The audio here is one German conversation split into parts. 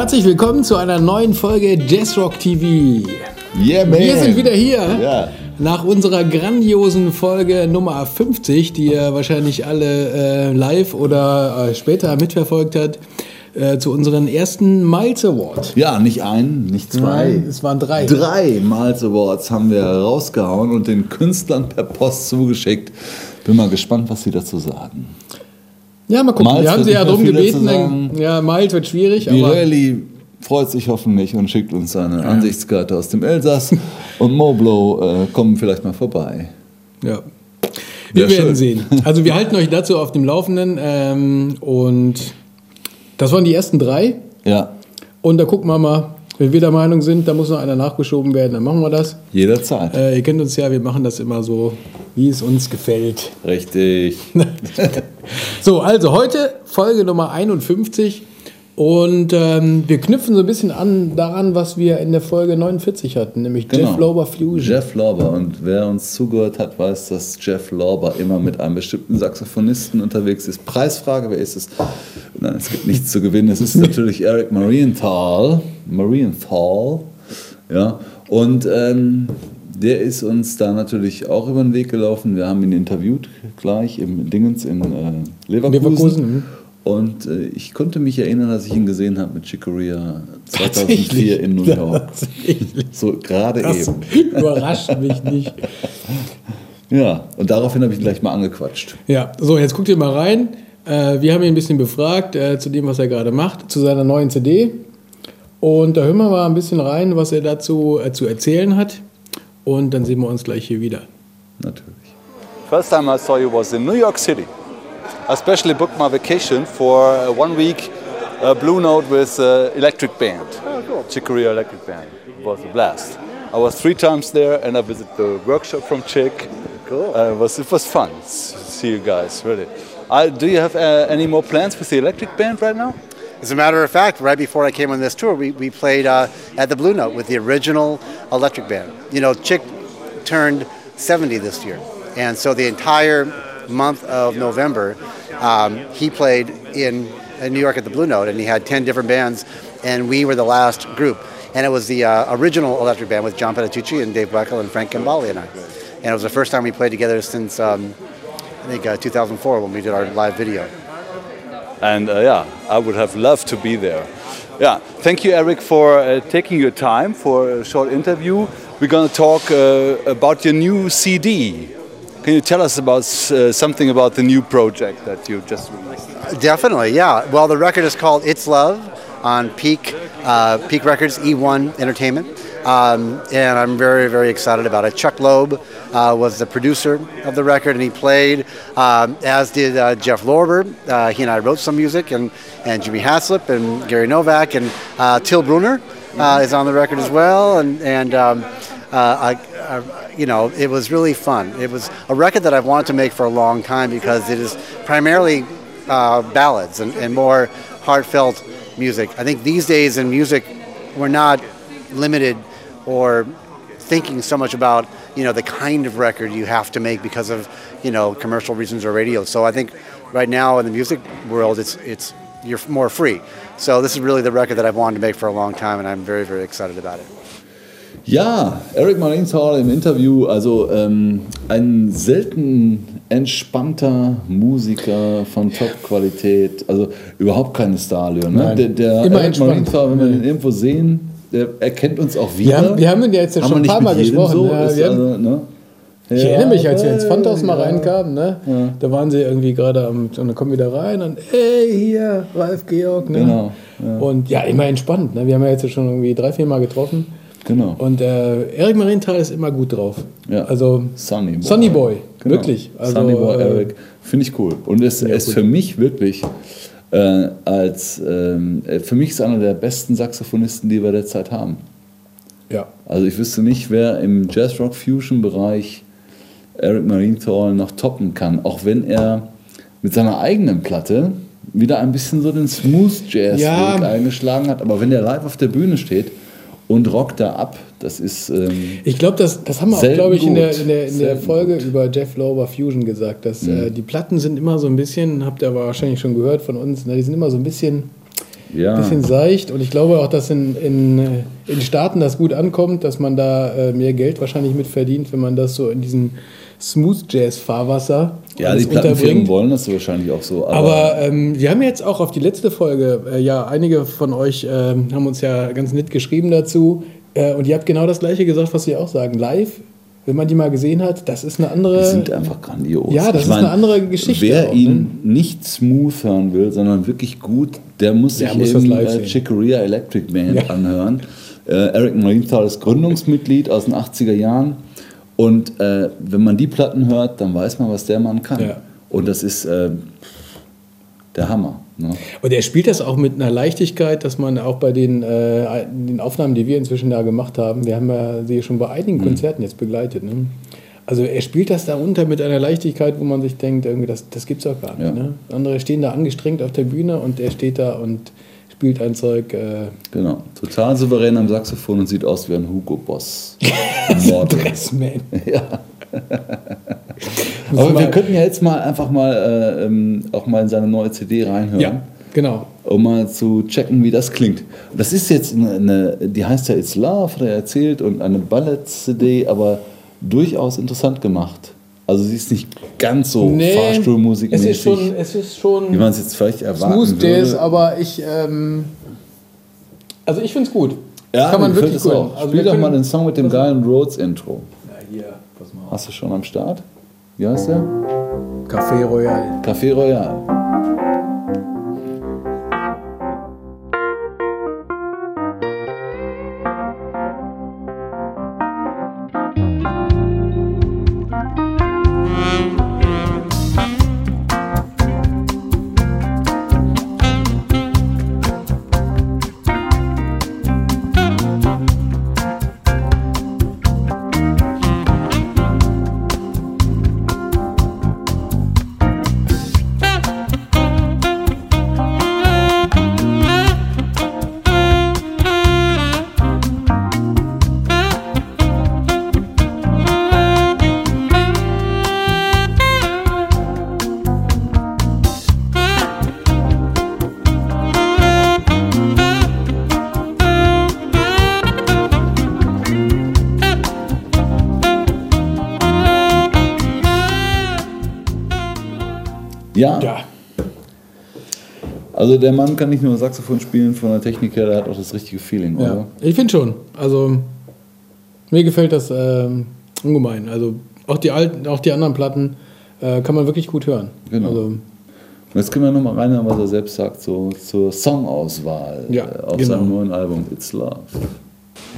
Herzlich willkommen zu einer neuen Folge Jazzrock TV. Yeah, man. Wir sind wieder hier Ja. nach unserer grandiosen Folge Nummer 50, die ihr wahrscheinlich alle äh, live oder äh, später mitverfolgt habt, äh, zu unseren ersten Miles Award. Ja, nicht ein, nicht zwei. Nein, es waren drei. Drei Miles Awards haben wir rausgehauen und den Künstlern per Post zugeschickt. Bin mal gespannt, was sie dazu sagen. Ja, mal gucken. Miles Wir haben sie ja darum gebeten. sagen. Ja, Miles wird schwierig, aber Pirelli freut sich hoffentlich und schickt uns seine Ansichtskarte aus dem Elsass. und Moblo äh, kommen vielleicht mal vorbei. ja. Wir Wär werden schön. sehen. Also wir halten euch dazu auf dem Laufenden ähm, und das waren die ersten drei. Ja, Und da gucken wir mal, wenn wir der Meinung sind, da muss noch einer nachgeschoben werden, dann machen wir das. jederzeit. Äh, ihr kennt uns ja, wir machen das immer so, wie es uns gefällt. Richtig. So, also heute Folge Nummer 51 und ähm, wir knüpfen so ein bisschen an daran, was wir in der Folge 49 hatten, nämlich Jeff Lober Fusion. Genau. Jeff Lorber. Und wer uns zugehört hat, weiß, dass Jeff Lorber immer mit einem bestimmten Saxophonisten unterwegs ist. Preisfrage, wer ist es? Nein, es gibt nichts zu gewinnen. Es ist natürlich Eric Marienthal. Marienthal. Ja. Und ähm, der ist uns da natürlich auch über den Weg gelaufen. Wir haben ihn interviewt gleich im Dingens in äh, Leverkusen. Leverkusen, mhm. Und äh, ich konnte mich erinnern, dass ich ihn gesehen habe mit Chicoria 2004 Tatsächlich. in New York. So gerade eben. überrascht mich nicht. Ja, und daraufhin habe ich ihn gleich mal angequatscht. Ja, so, jetzt guckt ihr mal rein. Äh, wir haben ihn ein bisschen befragt äh, zu dem, was er gerade macht, zu seiner neuen CD. Und da hören wir mal ein bisschen rein, was er dazu äh, zu erzählen hat. Und dann sehen wir uns gleich hier wieder. Natürlich. First time I saw you was in New York City. I specially booked my vacation for uh, one week uh, Blue Note with uh, Electric Band. Oh, cool. Chicoria Electric Band. It was a blast. I was three times there and I visited the workshop from Chick. Cool. Uh, it, was, it was fun to see you guys, really. Uh, do you have uh, any more plans with the Electric Band right now? As a matter of fact, right before I came on this tour, we, we played uh, at the Blue Note with the original electric band. You know, Chick turned 70 this year. And so the entire month of November, um, he played in, in New York at the Blue Note, and he had 10 different bands, and we were the last group. And it was the uh, original electric band with John Petitucci and Dave Weckl and Frank Gambale and I. And it was the first time we played together since, um, I think, uh, 2004 when we did our live video. And uh, yeah, I would have loved to be there. Yeah, thank you, Eric, for uh, taking your time for a short interview. We're going to talk uh, about your new CD. Can you tell us about uh, something about the new project that you just released? Definitely, yeah. Well, the record is called "It's Love" on Peak uh, Peak Records E1 Entertainment, um, and I'm very very excited about it. Chuck Loeb uh, was the producer of the record, and he played, um, as did uh, Jeff Lorber. Uh, he and I wrote some music, and and Jimmy Haslip and Gary Novak and uh, Till Bruner uh, is on the record as well, and and. Um, uh, I, I, you know, it was really fun. It was a record that I've wanted to make for a long time because it is primarily uh, ballads and, and more heartfelt music. I think these days in music, we're not limited or thinking so much about you know the kind of record you have to make because of you know commercial reasons or radio. So I think right now in the music world, it's it's you're more free. So this is really the record that I've wanted to make for a long time, and I'm very very excited about it. Ja, Eric Marienthal im Interview, also ähm, ein selten entspannter Musiker von Top-Qualität, also überhaupt keine Starlöhne. Ne? Nein, Der, der immer Eric entspannt. Marienthal, wenn wir den irgendwo sehen, der erkennt uns auch wieder. haben, wir haben ihn ja jetzt ja schon ein paar Mal gesprochen. So, ja, ist wir also, ne? ich Ja, erinnere mich, als wir ins Pfandhaus mal ja. reinkamen, ne? da waren sie irgendwie gerade am, und dann kommen wir da rein und ey, hier, Ralf Georg. Ne? Genau, Und ja, immer entspannt. Ne? Wir haben ja jetzt schon irgendwie drei, vier Mal getroffen. Genau. Und äh, Erik Marienthal ist immer gut drauf. Ja. Also Sunny Boy. Sunny Boy, Genau. wirklich. Also, Sunny Boy, äh, Eric. Finde ich cool. Und es Ja, ist gut. für mich wirklich, äh, als, ähm, äh, für mich ist einer der besten Saxophonisten, die wir derzeit haben. Ja. Also ich wüsste nicht, wer im Jazz-Rock-Fusion-Bereich Eric Marienthal noch toppen kann. Auch wenn er mit seiner eigenen Platte wieder ein bisschen so den Smooth-Jazz-Weg Ja. eingeschlagen hat. Aber wenn der live auf der Bühne steht und rockt da ab, das ist... Ähm, Ich glaube, das, das haben wir auch, glaube ich, in der, in der, in der Folge gut. über Jeff Lober Fusion gesagt, dass äh, die Platten sind immer so ein bisschen, habt ihr aber wahrscheinlich schon gehört von uns, ne, die sind immer so ein bisschen Ja. bisschen seicht. Und ich glaube auch, dass in, in, äh, in Staaten das gut ankommt, dass man da äh, mehr Geld wahrscheinlich mit verdient, wenn man das so in diesen Smooth Jazz Fahrwasser Ja, die Plattenfirmen wollen das wahrscheinlich auch so. Aber, Aber ähm, wir haben jetzt auch auf die letzte Folge, äh, ja, einige von euch ähm, haben uns ja ganz nett geschrieben dazu. Äh, und ihr habt genau das Gleiche gesagt, was sie auch sagen. Live, wenn man die mal gesehen hat, das ist eine andere. die sind einfach grandios. Ja, das ist eine andere Geschichte Wer auch, ihn nicht smooth hören will, sondern wirklich gut, der muss Der sich muss eben äh. Chicoria Electric Band Ja. anhören. Äh, Eric Marienthal ist Gründungsmitglied aus den 80er Jahren. Und äh, wenn man die Platten hört, dann weiß man, was der Mann kann. Ja. Und das ist äh, der Hammer. Ne? Und er spielt das auch mit einer Leichtigkeit, dass man auch bei den, äh, den Aufnahmen, die wir inzwischen da gemacht haben, wir haben ja sie schon bei einigen Konzerten jetzt begleitet. Ne? Also er spielt das da unter mit einer Leichtigkeit, wo man sich denkt, irgendwie, das, das gibt's doch gar nicht. Ja. Ne? Andere stehen da angestrengt auf der Bühne und er steht da und spielt ein Zeug. Äh, Genau. Total souverän am Saxophon und sieht aus wie ein Hugo Boss. Dressman. Aber wir könnten ja jetzt mal einfach mal äh, ähm, auch mal in seine neue CD reinhören. Ja, genau. um mal zu checken, wie das klingt. Das ist jetzt eine, eine die heißt ja It's Love, hat er erzählt, und eine Ballett-CD, aber durchaus interessant gemacht. Also sie ist nicht ganz so es Fahrstuhlmusikmäßig, ist schon, es ist schon wie man es jetzt vielleicht erwarten Smooth würde. aber ich, ähm, also ich finde es gut. Ja, Kann man wirklich gut. es auch. Also Spiel wir doch mal den Song mit dem geilen Rhodes-Intro. Ja, hier, pass mal auf. Hast du schon am Start? Wie heißt der? Café Royal. Café Royal. Also der Mann kann nicht nur Saxophon spielen von der Technik her, der hat auch das richtige Feeling, ja. oder? Ich finde schon. Also mir gefällt das ähm, ungemein. Also auch die alten, auch die anderen Platten äh, kann man wirklich gut hören. Genau. Also, jetzt können wir nochmal reinhören, was er selbst sagt, so zur Songauswahl Ja, äh, auf genau. seinem neuen Album It's Love.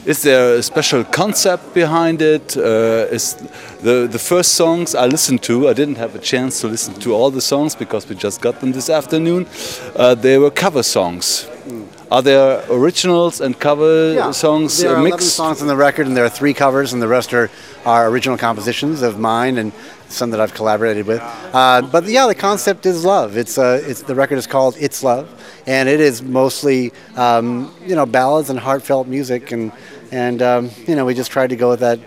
Is there a special concept behind it? Uh, is the the first songs I listened to? I didn't have a chance to listen to all the songs because we just got them this afternoon. Uh, they were cover songs. Are there originals and cover songs There uh, are 11 mixed? songs on the record, and there are three covers, and the rest are, are original compositions of mine and some that I've collaborated with. Uh, but yeah, the concept is love. It's, uh, it's the record is called "It's Love," and it is mostly um, you know ballads and heartfelt music, and and um, you know we just tried to go with that.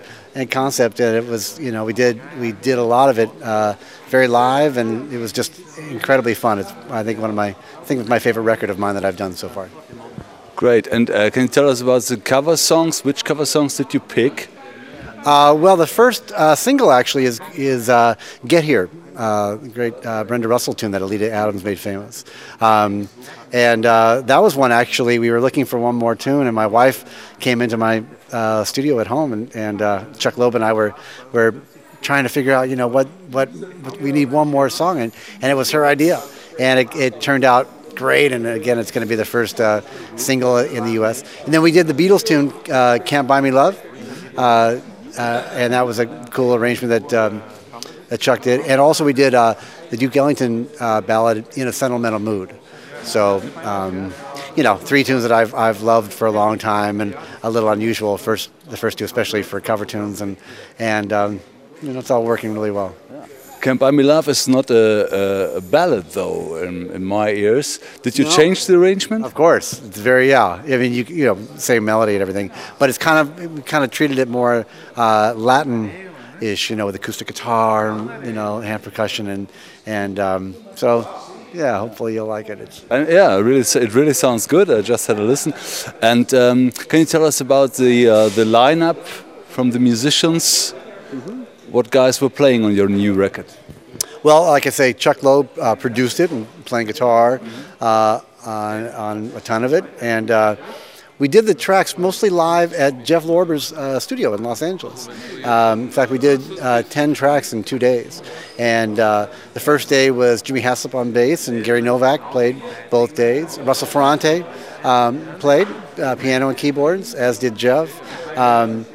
concept and it was you know we did we did a lot of it uh, very live and it was just incredibly fun it's i think one of my i think it's my favorite record of mine that i've done so far Great. And uh, can you tell us about the cover songs? Which cover songs did you pick? Uh, well, the first uh, single actually is is uh, "Get Here," uh, great uh, Brenda Russell tune that Alita Adams made famous, um, and uh, that was one actually we were looking for one more tune, and my wife came into my studio at home, and, and Chuck Loeb and I were were trying to figure out, you know, what what, what we need one more song, and, and it was her idea, and it, it turned out great. And again, it's going to be the first uh, single in the U.S. And then we did the Beatles tune, uh, "Can't Buy Me Love." Uh, uh, and that was a cool arrangement that um, that Chuck did. And also we did uh, the Duke Ellington uh, ballad "In a Sentimental Mood." So um, you know, three tunes that I've I've loved for a long time, and a little unusual. First, the first two, especially for cover tunes, and and um, you know, it's all working really well. Can't Buy Me Love is not a, a, a ballad, though, in, in my ears. Did you No. change the arrangement? Of course, it's very yeah. I mean, you you know, same melody and everything, but it's kind of we kind of treated it more uh, Latin-ish, you know, with acoustic guitar, and, you know, hand percussion, and and um, so yeah, hopefully you'll like it. It's, And yeah, really, it really sounds good. I just had a listen. And um, can you tell us about the uh, the lineup from the musicians? What guys were playing on your new record? well, like I say, Chuck Loeb uh, produced it and playing guitar uh, on, on a ton of it. And uh, we did the tracks mostly live at Jeff Lorber's uh, studio in Los Angeles. Um, in fact, we did uh, 10 tracks in two days. And uh, the first day was Jimmy Haslip on bass, and Gary Novak played both days. Russell Ferrante um, played piano and keyboards, as did Jeff. Um,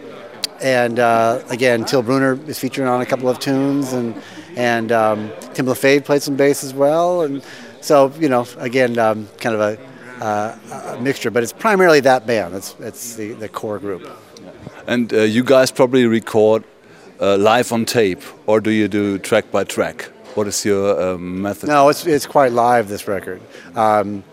and uh, again, Till Bruner is featuring on a couple of tunes, and and um, Tim LaFave played some bass as well, and so you know, again, um, kind of a, uh, a mixture, but it's primarily that band. It's it's the, the core group. And uh, you guys probably record uh, live on tape, or do you do track by track? What is your um, method? No, it's it's quite live. This record. Um,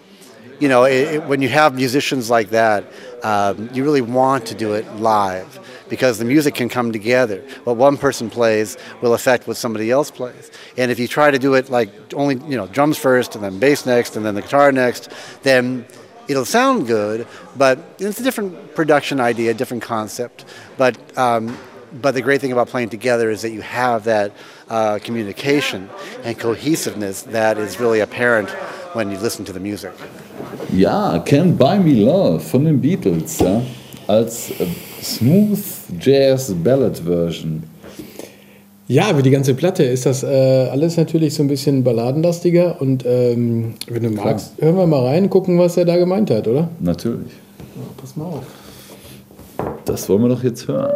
you know, it, it, when you have musicians like that, um, you really want to do it live because the music can come together. What one person plays will affect what somebody else plays. And if you try to do it like only, you know, drums first and then bass next and then the guitar next, then it'll sound good, but it's a different production idea, different concept. But um, but the great thing about playing together is that you have that uh, communication and cohesiveness that is really apparent when you listen to the music. Ja, Can't Buy Me Love von den Beatles, ja, als äh, Smooth Jazz Ballad Version. Ja, wie die ganze Platte ist das äh, alles natürlich so ein bisschen balladenlastiger. Und ähm, wenn du magst, hören wir mal rein, gucken, was er da gemeint hat, oder? Natürlich. Pass mal auf. Das wollen wir doch jetzt hören.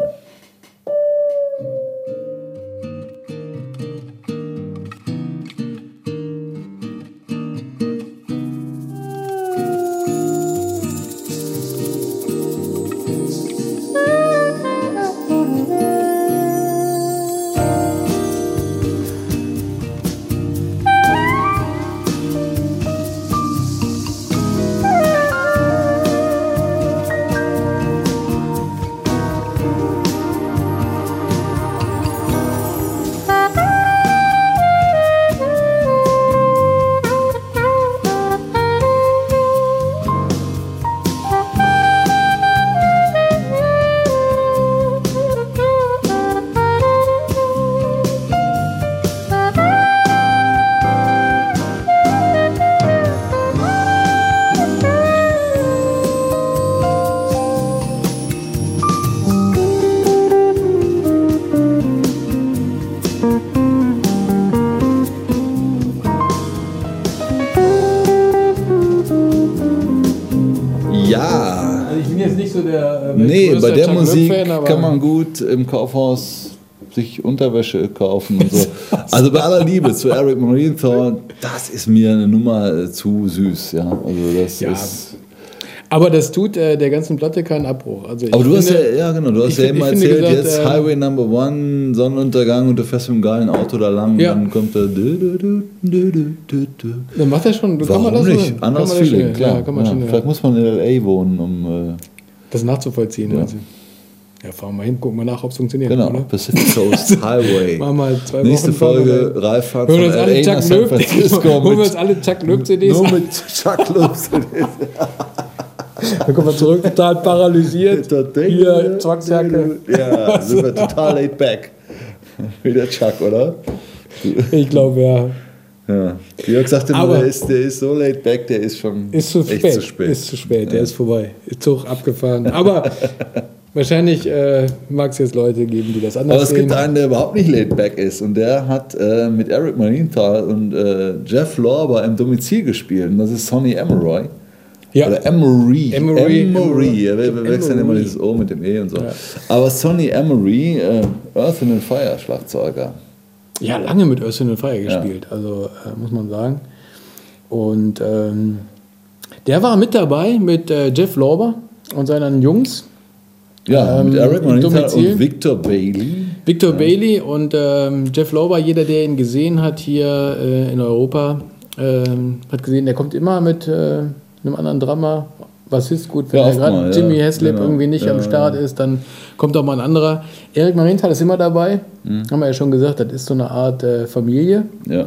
Kann im Kaufhaus sich Unterwäsche kaufen und so. Also bei aller Liebe zu Eric Marienthal, das ist mir eine Nummer äh, zu süß, ja. Also das Ja. ist. Aber das tut äh, der ganzen Platte keinen Abbruch. Also Aber du hast ja, finde- ja genau, du hast ja finde erzählt, gesagt, jetzt ähm, Highway Number One, Sonnenuntergang und du fährst mit einem geilen Auto da lang Ja. und dann kommt da. Dann macht er schon. Kann Warum man das nicht? Kann Anderes Feeling, klar. Ja, kann man ja, vielleicht muss man in L.A. wohnen, um. Äh, das nachzuvollziehen. Also. Ja, fahren wir hin, gucken wir nach, ob es funktioniert. genau, Oder? Pacific Coast Highway. Machen wir zwei Nächste Wochen Folge, Ralf fährt von wir uns alle L.A. nach Chuck San Francisco holen wir uns alle Chuck Löb CDs. nur mit Chuck Loops. Dann kommen wir zurück, total paralysiert. Hier, Zwangsjacke. Ja, sind wir total laid back. Wie der Chuck, oder? Ich glaube, ja. Ja. Jörg sagte nur, der ist, der ist so laid back, der ist schon Ist zu echt spät. zu spät. Ist zu spät, der ist vorbei. Ist Zug abgefahren. Aber wahrscheinlich äh, mag es jetzt Leute geben, die das anders Aber es sehen. gibt einen, der überhaupt nicht laid back ist und der hat äh, mit Eric Marienthal und äh, Jeff Lorber im Domizil gespielt und das ist Sonny Emeroy. ja. Oder Emery. Emery, Emery. Ja, wir, wechseln immer dieses O mit dem E und so. Ja. Aber Sonny Emery, äh, Earth and Fire Schlagzeuger. ja, lange mit Earth and Fire gespielt, also äh, muss man sagen. Und ähm, der war mit dabei mit äh, Jeff Lorber und seinen Jungs. Ja, Ähm, mit Eric im Marienthal Domizil. und Victor Bailey. Victor Bailey und ähm, Jeff Lorber, jeder, der ihn gesehen hat hier äh, in Europa, ähm, hat gesehen, der kommt immer mit äh, einem anderen Drummer. Was ist gut, wenn Ja, er gerade ja. Jimmy Haslip Genau. irgendwie nicht Ja, am Start ja. ist, dann kommt auch mal ein anderer. Erik Marienthal ist immer dabei, Mhm. haben wir ja schon gesagt, das ist so eine Art äh, Familie. Ja.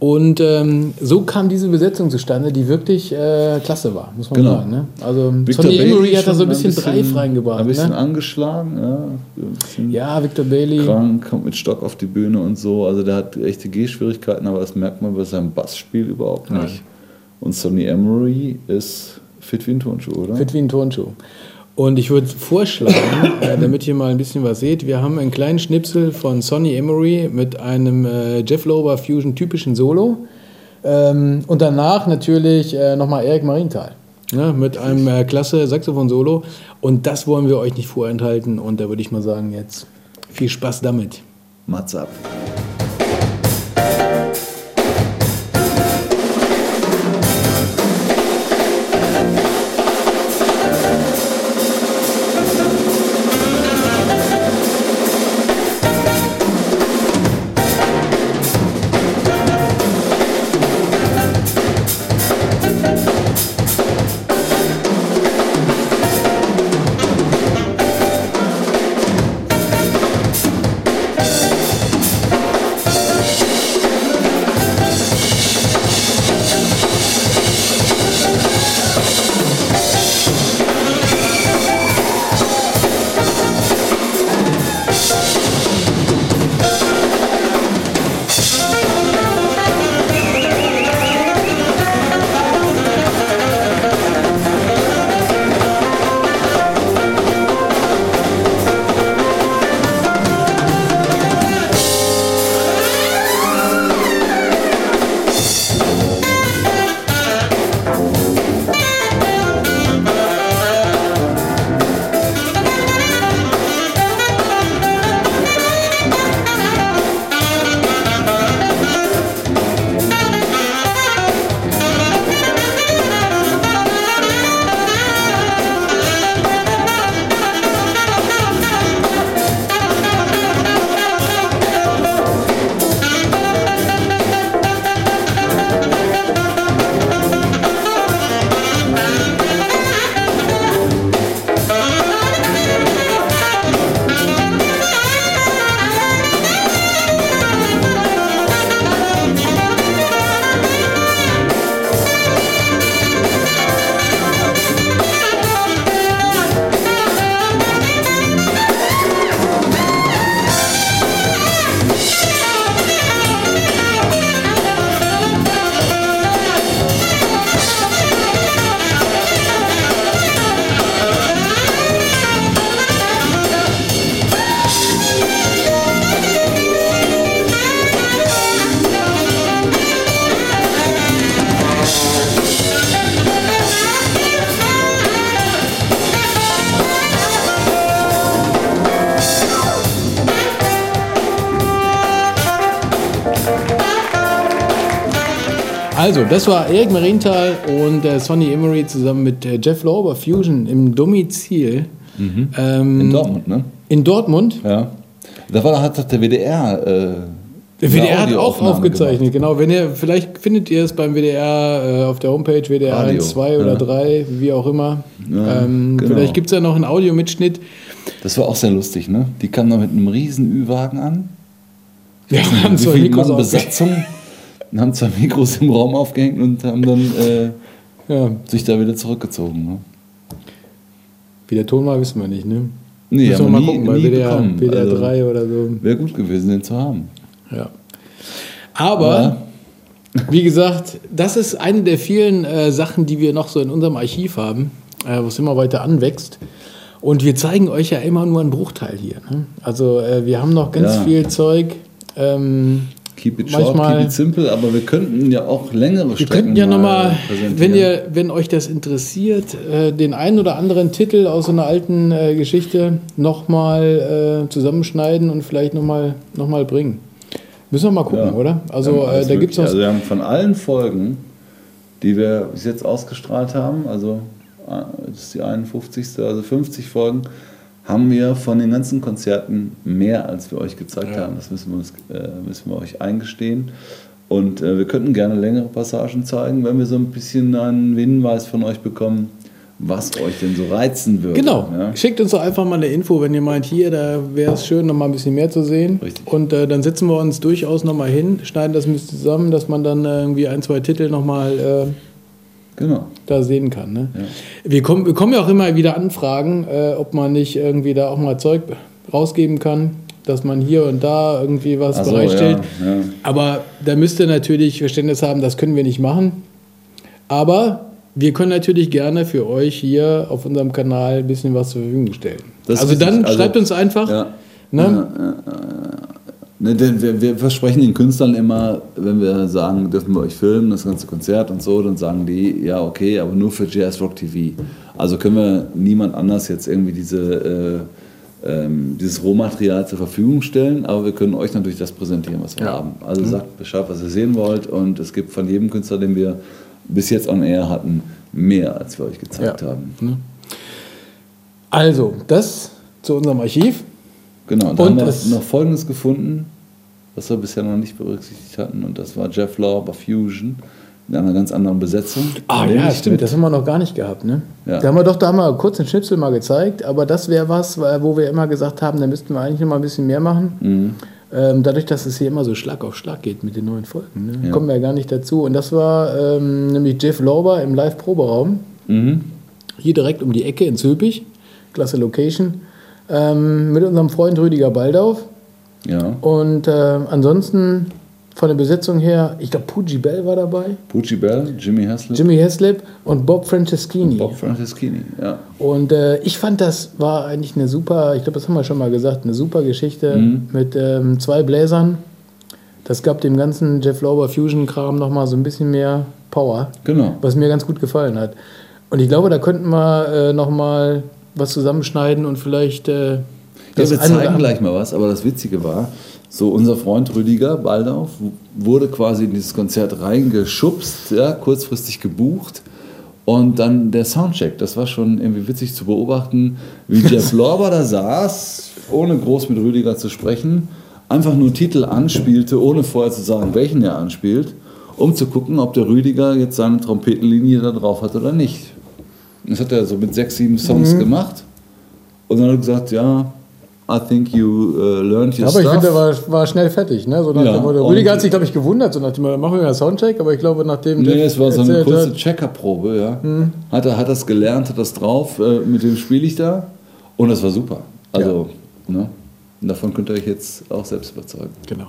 Und ähm, so kam diese Besetzung zustande, die wirklich äh, klasse war, muss man Genau. sagen. Ne? Also Victor Sonny Emery hat da so ein schon bisschen, Dreif reingebracht. Ein bisschen ne? angeschlagen, ja. Bisschen Ja, Victor Bailey. krank, kommt mit Stock auf die Bühne und so. Also der hat echte Gehschwierigkeiten, aber das merkt man bei seinem Bassspiel überhaupt nicht. Nein. Und Sonny Emery ist fit wie ein Turnschuh, oder? Fit wie ein Turnschuh. Und ich würde vorschlagen, äh, damit ihr mal ein bisschen was seht, wir haben einen kleinen Schnipsel von Sonny Emery mit einem äh, Jeff Lober Fusion typischen Solo. Ähm, und danach natürlich äh, nochmal Eric Marienthal. Ne, mit einem äh, klasse Saxophon-Solo. Und das wollen wir euch nicht vorenthalten. Und da würde ich mal sagen, jetzt viel Spaß damit. Mats ab. Also, das war Erik Marienthal und äh, Sonny Emery zusammen mit äh, Jeff Lauber Fusion im Domizil. Ähm, In Dortmund, ne? In Dortmund. Ja. Da war hat der WDR. Äh, Der WDR hat auch aufgezeichnet, genau. Wenn ihr, vielleicht findet ihr es beim WDR äh, auf der Homepage WDR Radio, 1, 2 oder ja. 3, wie auch immer. Ja, ähm, genau. Vielleicht gibt es ja noch einen Audiomitschnitt. Das war auch sehr lustig, ne? Die kamen da mit einem riesen Ü-Wagen an. Wir haben auf. Besatzung und haben zwei Mikros im Raum aufgehängt und haben dann äh, Ja, sich da wieder zurückgezogen. Ne? wie der Ton war, wissen wir nicht, ne? Nee, Müssen wir mal nie- gucken, bei WDR. WDR Also, 3 oder so. Wäre gut gewesen, den zu haben. Ja. Aber, wie gesagt, das ist eine der vielen äh, Sachen, die wir noch so in unserem Archiv haben, äh, was immer weiter anwächst. Und wir zeigen euch ja immer nur einen Bruchteil hier. Ne? Also äh, wir haben noch ganz Ja. viel Zeug. Ähm, Keep it short, Manchmal- keep it simple, aber wir könnten ja auch längere wir Strecken könnten ja mal nochmal, wenn, ihr, wenn euch das interessiert, äh, den einen oder anderen Titel aus so einer alten äh, Geschichte nochmal äh, zusammenschneiden und vielleicht nochmal noch mal bringen. Müssen wir mal gucken, Ja. oder? Also Wir haben äh, da gibt es Also wir haben von allen Folgen, die wir bis jetzt ausgestrahlt haben, also äh, das ist die 51. also 50 Folgen, haben wir von den ganzen Konzerten mehr, als wir euch gezeigt haben. Das müssen wir, uns, äh, müssen wir euch eingestehen. Und äh, wir könnten gerne längere Passagen zeigen, wenn wir so ein bisschen einen Hinweis von euch bekommen, was euch denn so reizen würde. Genau. Ja? Schickt uns doch einfach mal eine Info, wenn ihr meint, hier, da wäre es schön, noch mal ein bisschen mehr zu sehen. Richtig. Und äh, dann setzen wir uns durchaus noch mal hin, schneiden das ein bisschen zusammen, dass man dann äh, irgendwie ein, zwei Titel noch mal äh, Genau. da sehen kann. Ne? Wir, kommen, wir kommen ja auch immer wieder Anfragen, äh, ob man nicht irgendwie da auch mal Zeug rausgeben kann, dass man hier und da irgendwie was so, bereitstellt. ja, ja. Aber da müsst ihr natürlich Verständnis haben, das können wir nicht machen. Aber wir können natürlich gerne für euch hier auf unserem Kanal ein bisschen was zur Verfügung stellen. Das also dann Also- schreibt uns einfach. Ja. Ne? Ne, denn wir, wir versprechen den Künstlern immer, wenn wir sagen, dürfen wir euch filmen, das ganze Konzert und so, dann sagen die, ja, okay, aber nur für Jazz Rock TV. Also können wir niemand anders jetzt irgendwie diese, äh, ähm, dieses Rohmaterial zur Verfügung stellen, aber wir können euch natürlich das präsentieren, was wir Ja. haben. Also sagt Bescheid, was ihr sehen wollt und es gibt von jedem Künstler, den wir bis jetzt on air hatten, mehr, als wir euch gezeigt Ja. haben. Also, das zu unserem Archiv. Genau, da Und haben wir noch Folgendes gefunden, was wir bisher noch nicht berücksichtigt hatten, und das war Jeff Law Fusion in einer ganz anderen Besetzung. Ah ja, stimmt, das haben wir noch gar nicht gehabt. Ne? Ja. Da haben wir doch da haben wir kurz einen Schnipsel mal gezeigt, aber das wäre was, wo wir immer gesagt haben, da müssten wir eigentlich noch mal ein bisschen mehr machen. Mhm. Ähm, dadurch, dass es hier immer so Schlag auf Schlag geht mit den neuen Folgen, ne? Ja. kommen wir ja gar nicht dazu. Und das war ähm, nämlich Jeff Lorber im Live-Proberaum, Mhm. hier direkt um die Ecke in Zülpich, klasse Location, ähm, mit unserem Freund Rüdiger Baldauf. Ja, Und äh, ansonsten von der Besetzung her, ich glaube, Pooji Bell war dabei, Pucci Bell, Jimmy Haslett, Jimmy Heslip und Bob Franceschini. Bob Franceschini. Ja. Und äh, ich fand, das war eigentlich eine super, ich glaube, das haben wir schon mal gesagt, eine super Geschichte Mhm. mit ähm, zwei Bläsern. Das gab dem ganzen Jeff Lorber Fusion-Kram nochmal so ein bisschen mehr Power, Genau. was mir ganz gut gefallen hat. Und ich glaube, da könnten wir äh, nochmal was zusammenschneiden und vielleicht. Äh, Ja, das wir zeigen gleich mal was, aber das Witzige war, so unser Freund Rüdiger Baldauf wurde quasi in dieses Konzert reingeschubst, ja, kurzfristig gebucht. Und dann der Soundcheck, das war schon irgendwie witzig zu beobachten, wie Jeff Lorber da saß, ohne groß mit Rüdiger zu sprechen, einfach nur Titel anspielte, ohne vorher zu sagen, welchen er anspielt, um zu gucken, ob der Rüdiger jetzt seine Trompetenlinie da drauf hat oder nicht. Das hat er so mit sechs, sieben Songs Mhm. gemacht. Und dann hat er gesagt, ja, I think you uh, learned your Aber ich stuff. finde, der war, war schnell fertig. Ne? So Ja, Rüdiger hat sich, glaube ich, gewundert. So nach dem Motto, machen wir mal Soundcheck. Aber ich glaube, nachdem. Nee, es war so eine kurze hat- Checkerprobe, ja. Hat er hat das gelernt, hat das drauf, äh, mit dem spiele ich da. Und das war super. Also, ne? Und davon könnt ihr euch jetzt auch selbst überzeugen. Genau.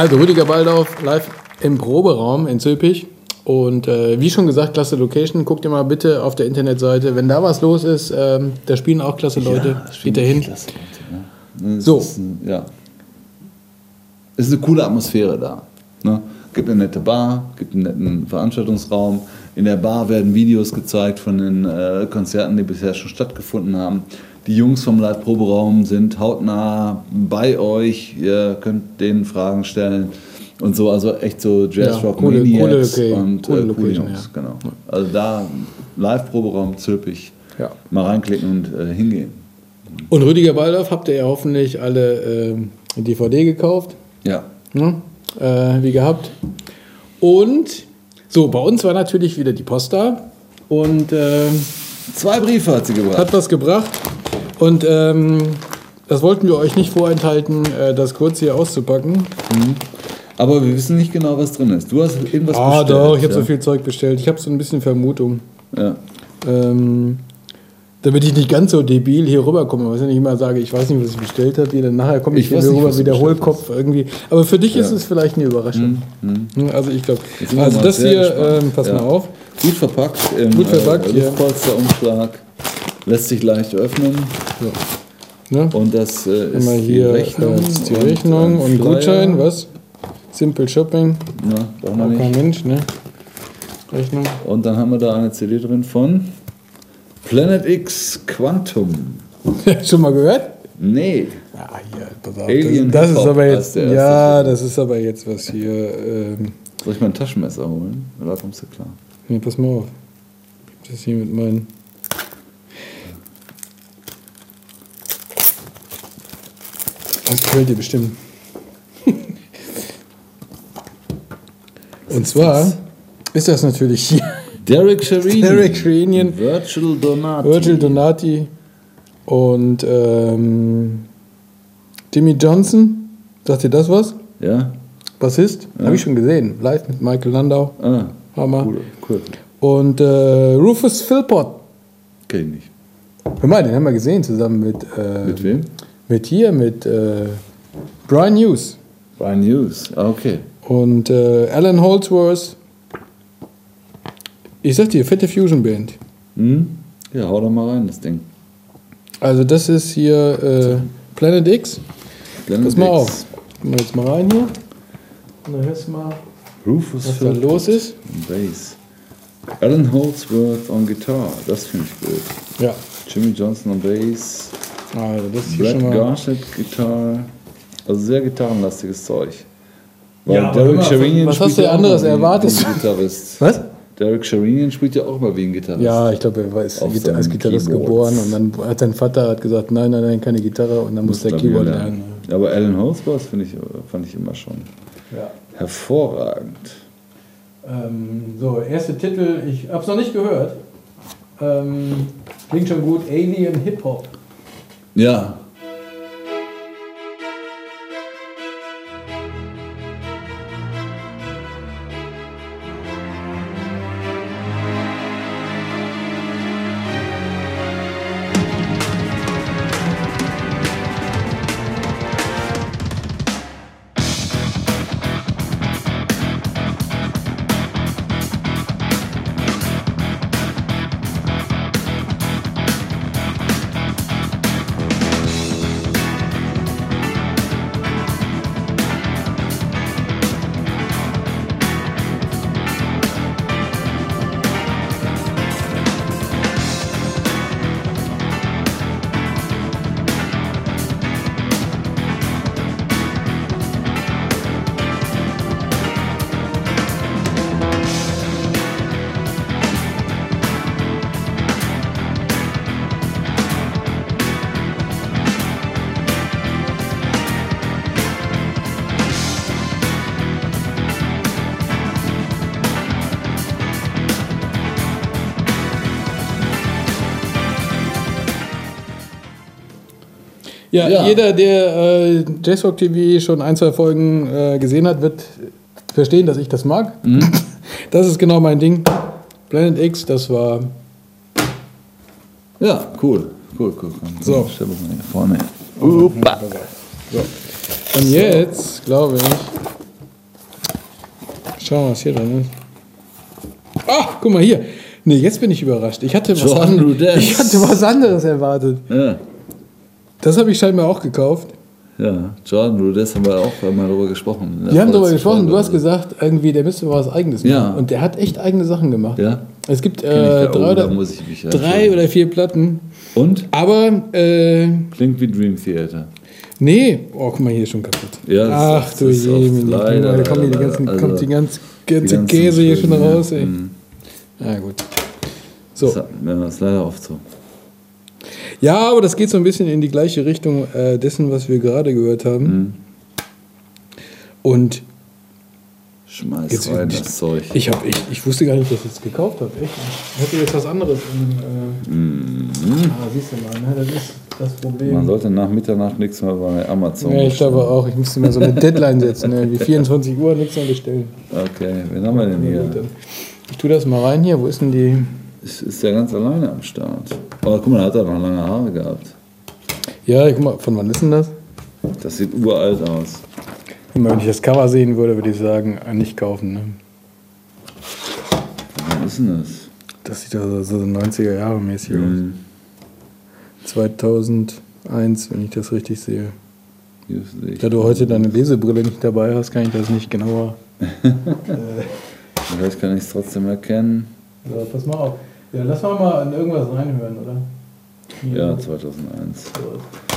Also Rüdiger Baldauf live im Proberaum in Zülpich. Und äh, wie schon gesagt, klasse Location. Guckt ihr mal bitte auf der Internetseite. Wenn da was los ist, ähm, da spielen auch klasse Leute. das Geht da hin. Klasse, Leute, ne? So. Ist ein, ja. Es ist eine coole Atmosphäre da. Ne? Gibt eine nette Bar, gibt einen netten Veranstaltungsraum. In der Bar werden Videos gezeigt von den äh, Konzerten, die bisher schon stattgefunden haben. Die Jungs vom Live-Proberaum sind hautnah bei euch. Ihr könnt denen Fragen stellen und so. Also echt so Jazz-Rock Ja, coole- Maniacs coole Loca- und coole äh, coole Jungs. ja. Genau. Also da Live-Proberaum Zülpich. Ja. Mal reinklicken und äh, hingehen. Und Rüdiger Baldauf habt ihr ja hoffentlich alle ähm, DVD gekauft. Ja. Ne? Äh, wie gehabt. Und so, bei uns war natürlich wieder die Post da. Und ähm, Zwei Briefe hat sie gebracht. hat was gebracht. Und ähm, das wollten wir euch nicht vorenthalten, äh, das kurz hier auszupacken. Aber wir wissen nicht genau, was drin ist. Du hast irgendwas Ah, bestellt. doch, ich habe ja? so viel Zeug bestellt. Ich habe so ein bisschen Vermutung. Ja. Ähm, damit ich nicht ganz so debil hier rüberkomme, was ich nicht immer sage, ich weiß nicht, was ich bestellt habe, dann nachher komme ich, Ich hier nicht, rüber, was du Wiederholkopf irgendwie. Aber für dich ist Ja. es vielleicht eine Überraschung. Hm, Also ich glaube, also das hier, ähm, pass Ja. mal auf. Gut verpackt. Im, Gut verpackt, äh, ja. Luftpolsterumschlag. Lässt sich leicht öffnen. Ne? Und das äh, ist Immer die hier Rechnung. äh, die Rechnung ein und, Flyer. Gutschein, was? Simple Shopping, Ja, braucht man kein nicht. Mensch, ne? Rechnung. Und dann haben wir da eine CD drin von Planet X Quantum. Schon mal gehört? Nee. Ja, hier, pass auf. Alien das, das ist aber jetzt, ja, das ist aber jetzt was hier. Ähm, Soll ich mal ein Taschenmesser holen? Da kommst du klar. nee, pass mal auf. Ich hab Das hier mit meinen. Das gefällt dir bestimmt. Und zwar ist das natürlich hier Derek Sherinian. Derek Sherinian. Virtual Donati. Virgil Donati und ähm, Jimmy Johnson. Sagt ihr das was? Ja? Bassist? Habe ich schon gesehen. Live mit Michael Landau. Ah, Hammer. cool. cool. Und äh, Rufus Philpott. Kenn ich nicht. Hör mal, den haben wir gesehen zusammen mit. Äh, Mit wem? Mit hier, mit äh, Brian Hughes Brian Hughes. Ah, okay. und äh, Alan Holdsworth. Ich sag dir, fette Fusion Band. Hm? Ja, hau doch mal rein, das Ding. Also, das ist hier äh, Planet X. Planet Pass mal X. auf. Gucken wir jetzt mal rein hier. Und dann hörst du mal, Rufus was da los ist. Bass. Alan Holdsworth on Guitar. Das finde ich gut. Ja. Jimmy Johnson on Bass. Also, das ist hier Brad schon mal. Garnett Gitarre. Also sehr gitarrenlastiges Zeug. Weil Ja, mal, Sherinian was spielt hast du ja auch anderes mal wie- erwartet? Gitarrist. Was? Derek Sherinian spielt ja auch mal wie ein Gitarrist. Ja, ich glaube, er war ist als Gitarrist Keyboard. geboren und dann hat sein Vater hat gesagt, nein, nein, nein, keine Gitarre und dann muss der Keyboard lernen. lernen. Aber Alan Holdsworth finde ich, fand ich immer schon Ja. hervorragend. Ähm, so, erste Titel, ich hab's noch nicht gehört. Ähm, klingt schon gut, Alien Hip Hop. Ja. Ja, Ja. jeder, der äh, Jazzrock TV schon ein, zwei Folgen äh, gesehen hat, wird verstehen, dass ich das mag. Das ist genau mein Ding. Planet X, das war. Ja, cool. Cool, cool. So. Stell mal hier vorne. Upa. So. Und jetzt, glaube ich, Schauen wir, was hier drin ist. Ah, guck mal hier. Nee, jetzt bin ich überrascht. Ich hatte was, John an, Rudess. ich hatte was anderes erwartet. Ja, Das habe ich scheinbar auch gekauft. ja. Jordan Rudess haben wir auch mal darüber gesprochen. Wir haben darüber gesprochen. Folge. Du hast gesagt, irgendwie, der müsste mal was Eigenes machen. Ja. Und der hat echt eigene Sachen gemacht. Ja? Es gibt äh. Oh, drei, oder, drei oder vier Platten. Und? Aber, äh, Klingt wie Dream Theater. nee. Oh, guck mal, hier ist schon kaputt. Ja, das Ach ist- du das ist oft je, leider, da kommt, die ganzen, also kommt die ganze, Die ganze ganzen Käse hier schon raus. Ey. Mhm. Ja, gut. So. Das, ja, das ist leider oft so. Ja, aber das geht so ein bisschen in die gleiche Richtung äh, dessen, was wir gerade gehört haben. Mhm. Und Schmeiß Jetzt- rein das Zeug. ich, hab, ich, ich wusste gar nicht, dass ich es gekauft habe. Echt? Ich hätte jetzt was anderes. Im, äh, Ah, siehst du mal, ne? das ist das Problem. Mhm. Man sollte nach Mitternacht nichts mehr bei Amazon ja, ich glaube auch, ich müsste mir so eine Deadline setzen, ne? wie 24 Uhr nichts mehr bestellen. Okay, wen haben wir denn hier? Ich tue das mal rein hier. Wo ist denn die? Ist, ist der ganz alleine am Start. Aber guck mal, da hat er noch lange Haare gehabt. Ja, guck mal, von wann ist denn das? Das sieht uralt aus. Immer wenn ich das Cover sehen würde, würde ich sagen, äh, nicht kaufen. Ne? Was ist denn das? Das sieht also so 90er Jahre mäßig Mhm. aus. 2001, wenn ich das richtig sehe. Hier sehe ich- Da du heute deine Lesebrille nicht dabei hast, kann ich das nicht genauer. Vielleicht kann ich es trotzdem erkennen. So, pass mal auf. Ja, lass mal mal in irgendwas reinhören, oder? Ja, 2001. Uah.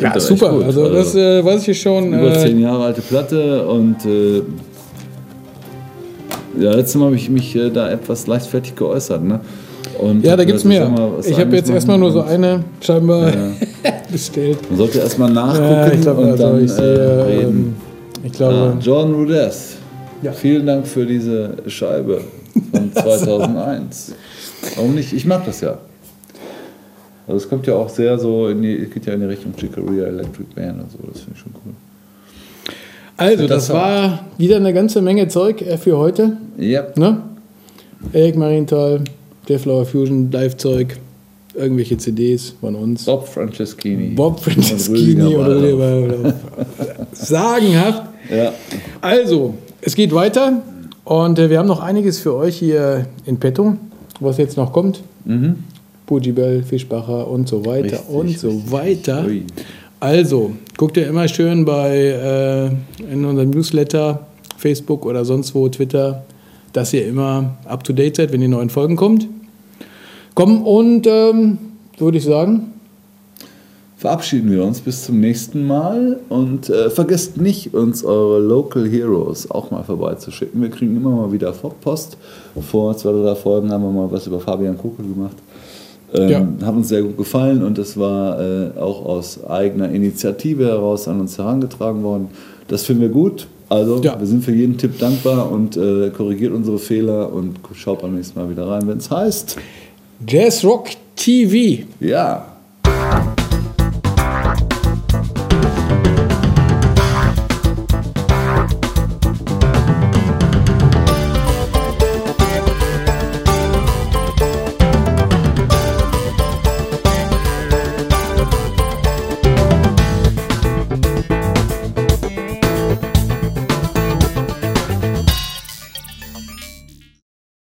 Ja, super. Gut. Also, das äh, weiß ich schon. über Äh, zehn Jahre alte Platte und. Äh, ja, letztes Mal habe ich mich äh, da etwas leichtfertig geäußert. Ne? Und ja, da gibt es mehr. Ich habe jetzt erstmal nur so eine scheinbar bestellt. Man sollte erstmal nachgucken Ja, ich glaube, und also dann ich äh, sehe, reden. ähm, ich glaube, Ah, Jordan Rudess, Ja. vielen Dank für diese Scheibe von 2001. Warum nicht? Ich mag das ja. Also es kommt ja auch sehr so in die, geht ja in die Richtung Chicoria Electric Band und so, das finde ich schon cool. also das das war wieder eine ganze Menge Zeug äh, für heute. Ja, Ne? Erik Marienthal, Deflower Fusion, Live-Zeug, irgendwelche CDs von uns. Bob Franceschini. Bob Franceschini oder Waldorf. oder- Sagenhaft. Ja, Also, es geht weiter und äh, wir haben noch einiges für euch hier in petto, was jetzt noch kommt. mhm. Bujibel, Fischbacher und so weiter Richtig, und so richtig, weiter. Ui. Also, guckt ihr immer schön bei äh, in unserem Newsletter, Facebook oder sonst wo, Twitter, dass ihr immer up to date seid, wenn die neuen Folgen kommt. Kommen und ähm, würde ich sagen, verabschieden wir uns bis zum nächsten Mal und äh, vergesst nicht, uns eure Local Heroes auch mal vorbeizuschicken. Wir kriegen immer mal wieder Post. Vor zwei oder drei Folgen haben wir mal was über Fabian Kuckel gemacht. Ähm, Ja. Hat uns sehr gut gefallen und das war äh, auch aus eigener Initiative heraus an uns herangetragen worden. Das finden wir gut. Also Ja. wir sind für jeden Tipp dankbar und äh, korrigiert unsere Fehler und schaut beim nächsten Mal wieder rein, wenn es heißt, Jazz Rock TV. ja,